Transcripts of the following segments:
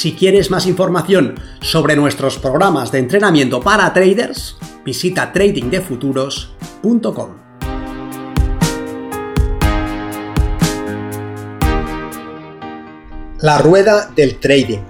Si quieres más información sobre nuestros programas de entrenamiento para traders, visita tradingdefuturos.com. La rueda del trading.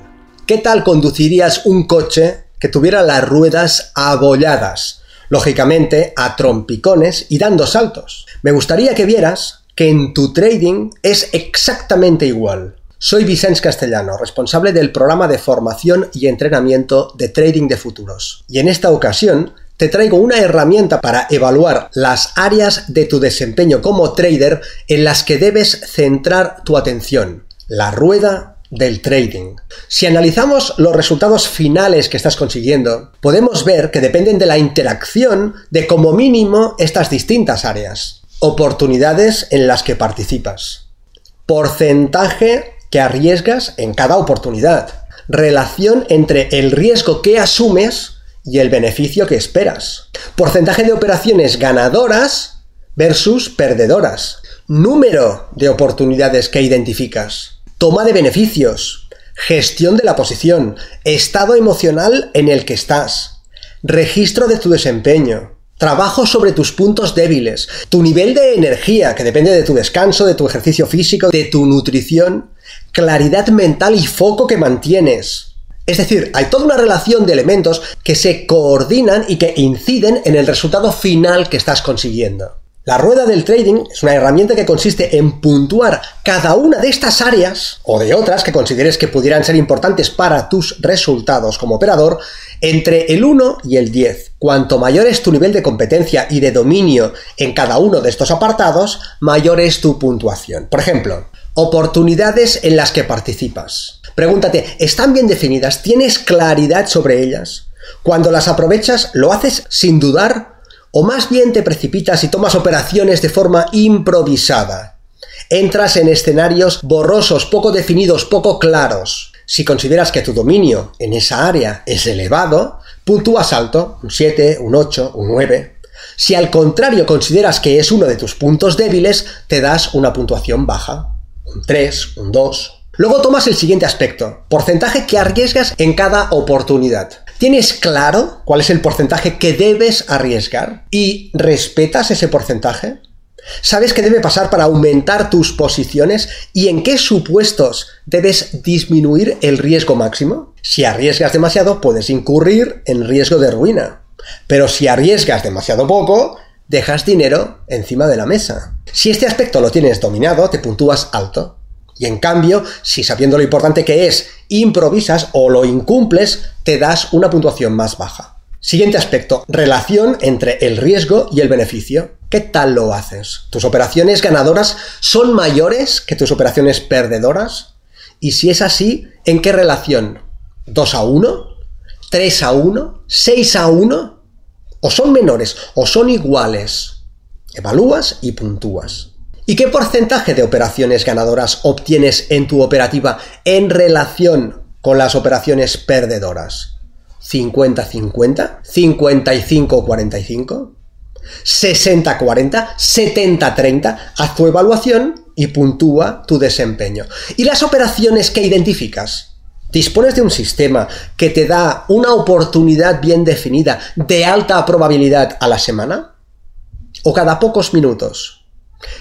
¿Qué tal conducirías un coche que tuviera las ruedas abolladas? Lógicamente, a trompicones y dando saltos. Me gustaría que vieras que en tu trading es exactamente igual. Soy Vicente Castellano, responsable del programa de formación y entrenamiento de Trading de Futuros. Y en esta ocasión te traigo una herramienta para evaluar las áreas de tu desempeño como trader en las que debes centrar tu atención. La rueda del trading. Si analizamos los resultados finales que estás consiguiendo, podemos ver que dependen de la interacción de como mínimo estas distintas áreas. Oportunidades en las que participas. Porcentaje que arriesgas en cada oportunidad. Relación entre el riesgo que asumes y el beneficio que esperas. Porcentaje de operaciones ganadoras versus perdedoras. Número de oportunidades que identificas. Toma de beneficios. Gestión de la posición. Estado emocional en el que estás. Registro de tu desempeño. Trabajo sobre tus puntos débiles, tu nivel de energía, que depende de tu descanso, de tu ejercicio físico, de tu nutrición, claridad mental y foco que mantienes. Es decir, hay toda una relación de elementos que se coordinan y que inciden en el resultado final que estás consiguiendo. La rueda del trading es una herramienta que consiste en puntuar cada una de estas áreas o de otras que consideres que pudieran ser importantes para tus resultados como operador entre el 1 y el 10. Cuanto mayor es tu nivel de competencia y de dominio en cada uno de estos apartados, mayor es tu puntuación. Por ejemplo, oportunidades en las que participas. Pregúntate, ¿están bien definidas? ¿Tienes claridad sobre ellas? Cuando las aprovechas, ¿lo haces sin dudar o más bien te precipitas y tomas operaciones de forma improvisada. Entras en escenarios borrosos, poco definidos, poco claros. Si consideras que tu dominio en esa área es elevado, puntúas alto, un 7, un 8, un 9. Si al contrario consideras que es uno de tus puntos débiles, te das una puntuación baja, un 3, un 2. Luego tomas el siguiente aspecto, porcentaje que arriesgas en cada oportunidad. ¿Tienes claro cuál es el porcentaje que debes arriesgar? ¿Y respetas ese porcentaje? ¿Sabes qué debe pasar para aumentar tus posiciones y en qué supuestos debes disminuir el riesgo máximo? Si arriesgas demasiado, puedes incurrir en riesgo de ruina. Pero si arriesgas demasiado poco, dejas dinero encima de la mesa. Si este aspecto lo tienes dominado, te puntúas alto. Y en cambio, si sabiendo lo importante que es, improvisas o lo incumples, te das una puntuación más baja. Siguiente aspecto, relación entre el riesgo y el beneficio. ¿Qué tal lo haces? ¿Tus operaciones ganadoras son mayores que tus operaciones perdedoras? Y si es así, ¿en qué relación? ¿2 a 1? ¿3 a 1? ¿6 a 1? ¿O son menores o son iguales? Evalúas y puntúas. ¿Y qué porcentaje de operaciones ganadoras obtienes en tu operativa en relación con las operaciones perdedoras? ¿50-50? ¿55-45? ¿60-40? ¿70-30? Haz tu evaluación y puntúa tu desempeño. ¿Y las operaciones que identificas? ¿Dispones de un sistema que te da una oportunidad bien definida de alta probabilidad a la semana? ¿O cada pocos minutos?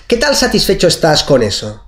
¿Qué tal satisfecho estás con eso?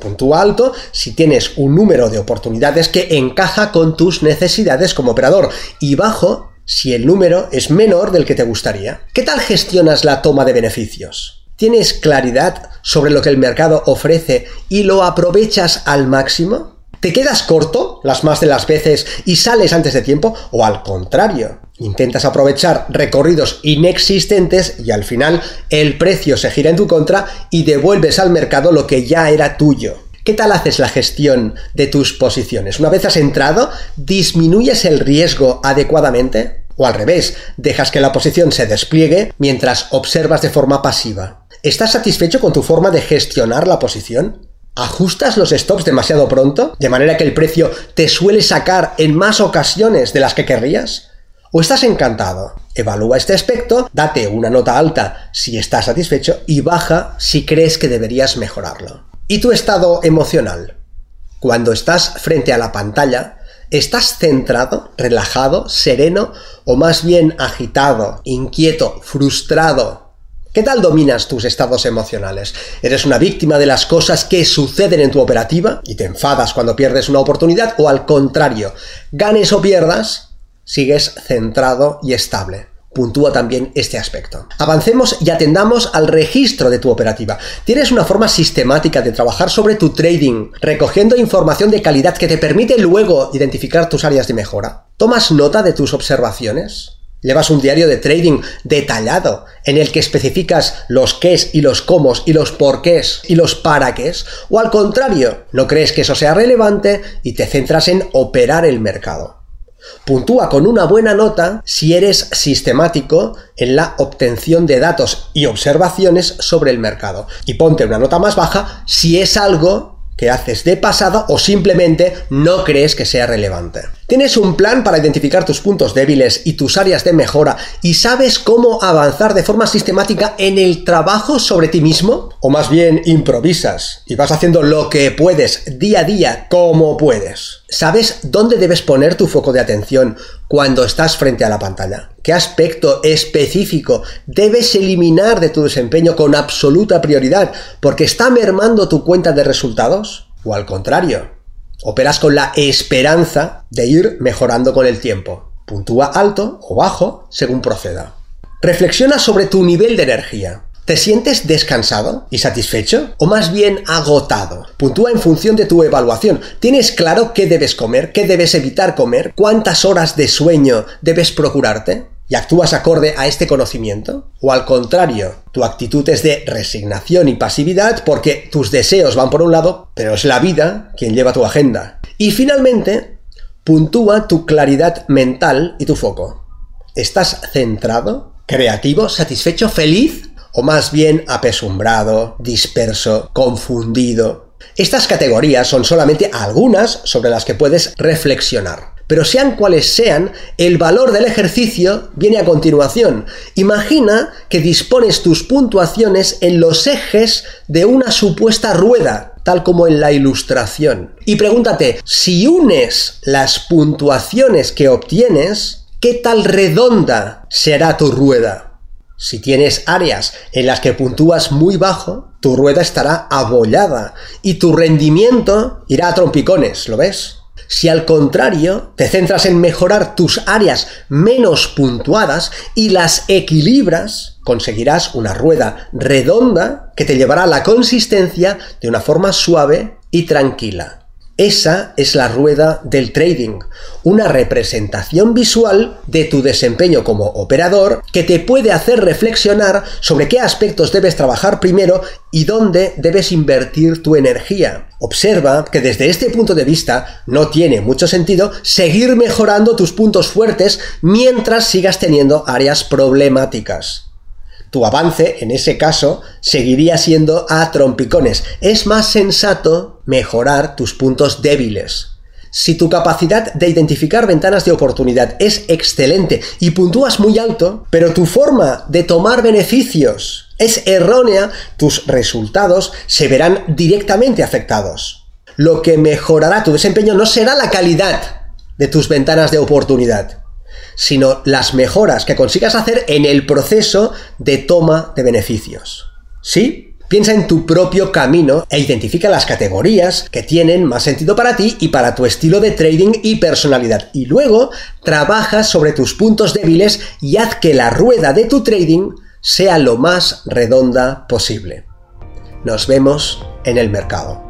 Puntúa alto si tienes un número de oportunidades que encaja con tus necesidades como operador y bajo si el número es menor del que te gustaría. ¿Qué tal gestionas la toma de beneficios? ¿Tienes claridad sobre lo que el mercado ofrece y lo aprovechas al máximo? ¿Te quedas corto las más de las veces y sales antes de tiempo? ¿O al contrario? Intentas aprovechar recorridos inexistentes y al final el precio se gira en tu contra y devuelves al mercado lo que ya era tuyo. ¿Qué tal haces la gestión de tus posiciones? Una vez has entrado, ¿disminuyes el riesgo adecuadamente? O al revés, dejas que la posición se despliegue mientras observas de forma pasiva. ¿Estás satisfecho con tu forma de gestionar la posición? ¿Ajustas los stops demasiado pronto? ¿De manera que el precio te suele sacar en más ocasiones de las que querrías? ¿O estás encantado? Evalúa este aspecto, date una nota alta si estás satisfecho y baja si crees que deberías mejorarlo. ¿Y tu estado emocional? Cuando estás frente a la pantalla, ¿estás centrado, relajado, sereno o más bien agitado, inquieto, frustrado, ¿Qué tal dominas tus estados emocionales? ¿Eres una víctima de las cosas que suceden en tu operativa y te enfadas cuando pierdes una oportunidad? ¿O al contrario, ganes o pierdas, sigues centrado y estable? Puntúa también este aspecto. Avancemos y atendamos al registro de tu operativa. Tienes una forma sistemática de trabajar sobre tu trading, recogiendo información de calidad que te permite luego identificar tus áreas de mejora. ¿Tomas nota de tus observaciones? Llevas un diario de trading detallado en el que especificas los qués y los cómo y los porqués y los para qué. O al contrario, no crees que eso sea relevante y te centras en operar el mercado. Puntúa con una buena nota si eres sistemático en la obtención de datos y observaciones sobre el mercado. Y ponte una nota más baja si es algo que haces de pasado o simplemente no crees que sea relevante. ¿Tienes un plan para identificar tus puntos débiles y tus áreas de mejora y sabes cómo avanzar de forma sistemática en el trabajo sobre ti mismo? ¿O más bien improvisas y vas haciendo lo que puedes día a día como puedes? ¿Sabes dónde debes poner tu foco de atención cuando estás frente a la pantalla? ¿Qué aspecto específico debes eliminar de tu desempeño con absoluta prioridad porque está mermando tu cuenta de resultados? ¿O al contrario? Operas con la esperanza de ir mejorando con el tiempo. Puntúa alto o bajo según proceda. Reflexiona sobre tu nivel de energía. ¿Te sientes descansado y satisfecho? ¿O más bien agotado? Puntúa en función de tu evaluación. ¿Tienes claro qué debes comer? ¿Qué debes evitar comer? ¿Cuántas horas de sueño debes procurarte? ¿Y actúas acorde a este conocimiento? ¿O al contrario, tu actitud es de resignación y pasividad porque tus deseos van por un lado, pero es la vida quien lleva tu agenda? Y finalmente, puntúa tu claridad mental y tu foco. ¿Estás centrado, creativo, satisfecho, feliz? O más bien apesumbrado, disperso, confundido. Estas categorías son solamente algunas sobre las que puedes reflexionar. Pero sean cuales sean, el valor del ejercicio viene a continuación. Imagina que dispones tus puntuaciones en los ejes de una supuesta rueda, tal como en la ilustración. Y pregúntate, si unes las puntuaciones que obtienes, ¿qué tal redonda será tu rueda? Si tienes áreas en las que puntúas muy bajo, tu rueda estará abollada y tu rendimiento irá a trompicones, ¿lo ves? Si al contrario te centras en mejorar tus áreas menos puntuadas y las equilibras, conseguirás una rueda redonda que te llevará a la consistencia de una forma suave y tranquila. Esa es la rueda del trading, una representación visual de tu desempeño como operador que te puede hacer reflexionar sobre qué aspectos debes trabajar primero y dónde debes invertir tu energía. Observa que desde este punto de vista no tiene mucho sentido seguir mejorando tus puntos fuertes mientras sigas teniendo áreas problemáticas tu avance, en ese caso, seguiría siendo a trompicones. Es más sensato mejorar tus puntos débiles. Si tu capacidad de identificar ventanas de oportunidad es excelente y puntúas muy alto, pero tu forma de tomar beneficios es errónea, tus resultados se verán directamente afectados. Lo que mejorará tu desempeño no será la calidad de tus ventanas de oportunidad, sino las mejoras que consigas hacer en el proceso de toma de beneficios. ¿Sí? Piensa en tu propio camino e identifica las categorías que tienen más sentido para ti y para tu estilo de trading y personalidad. Y luego trabaja sobre tus puntos débiles y haz que la rueda de tu trading sea lo más redonda posible. Nos vemos en el mercado.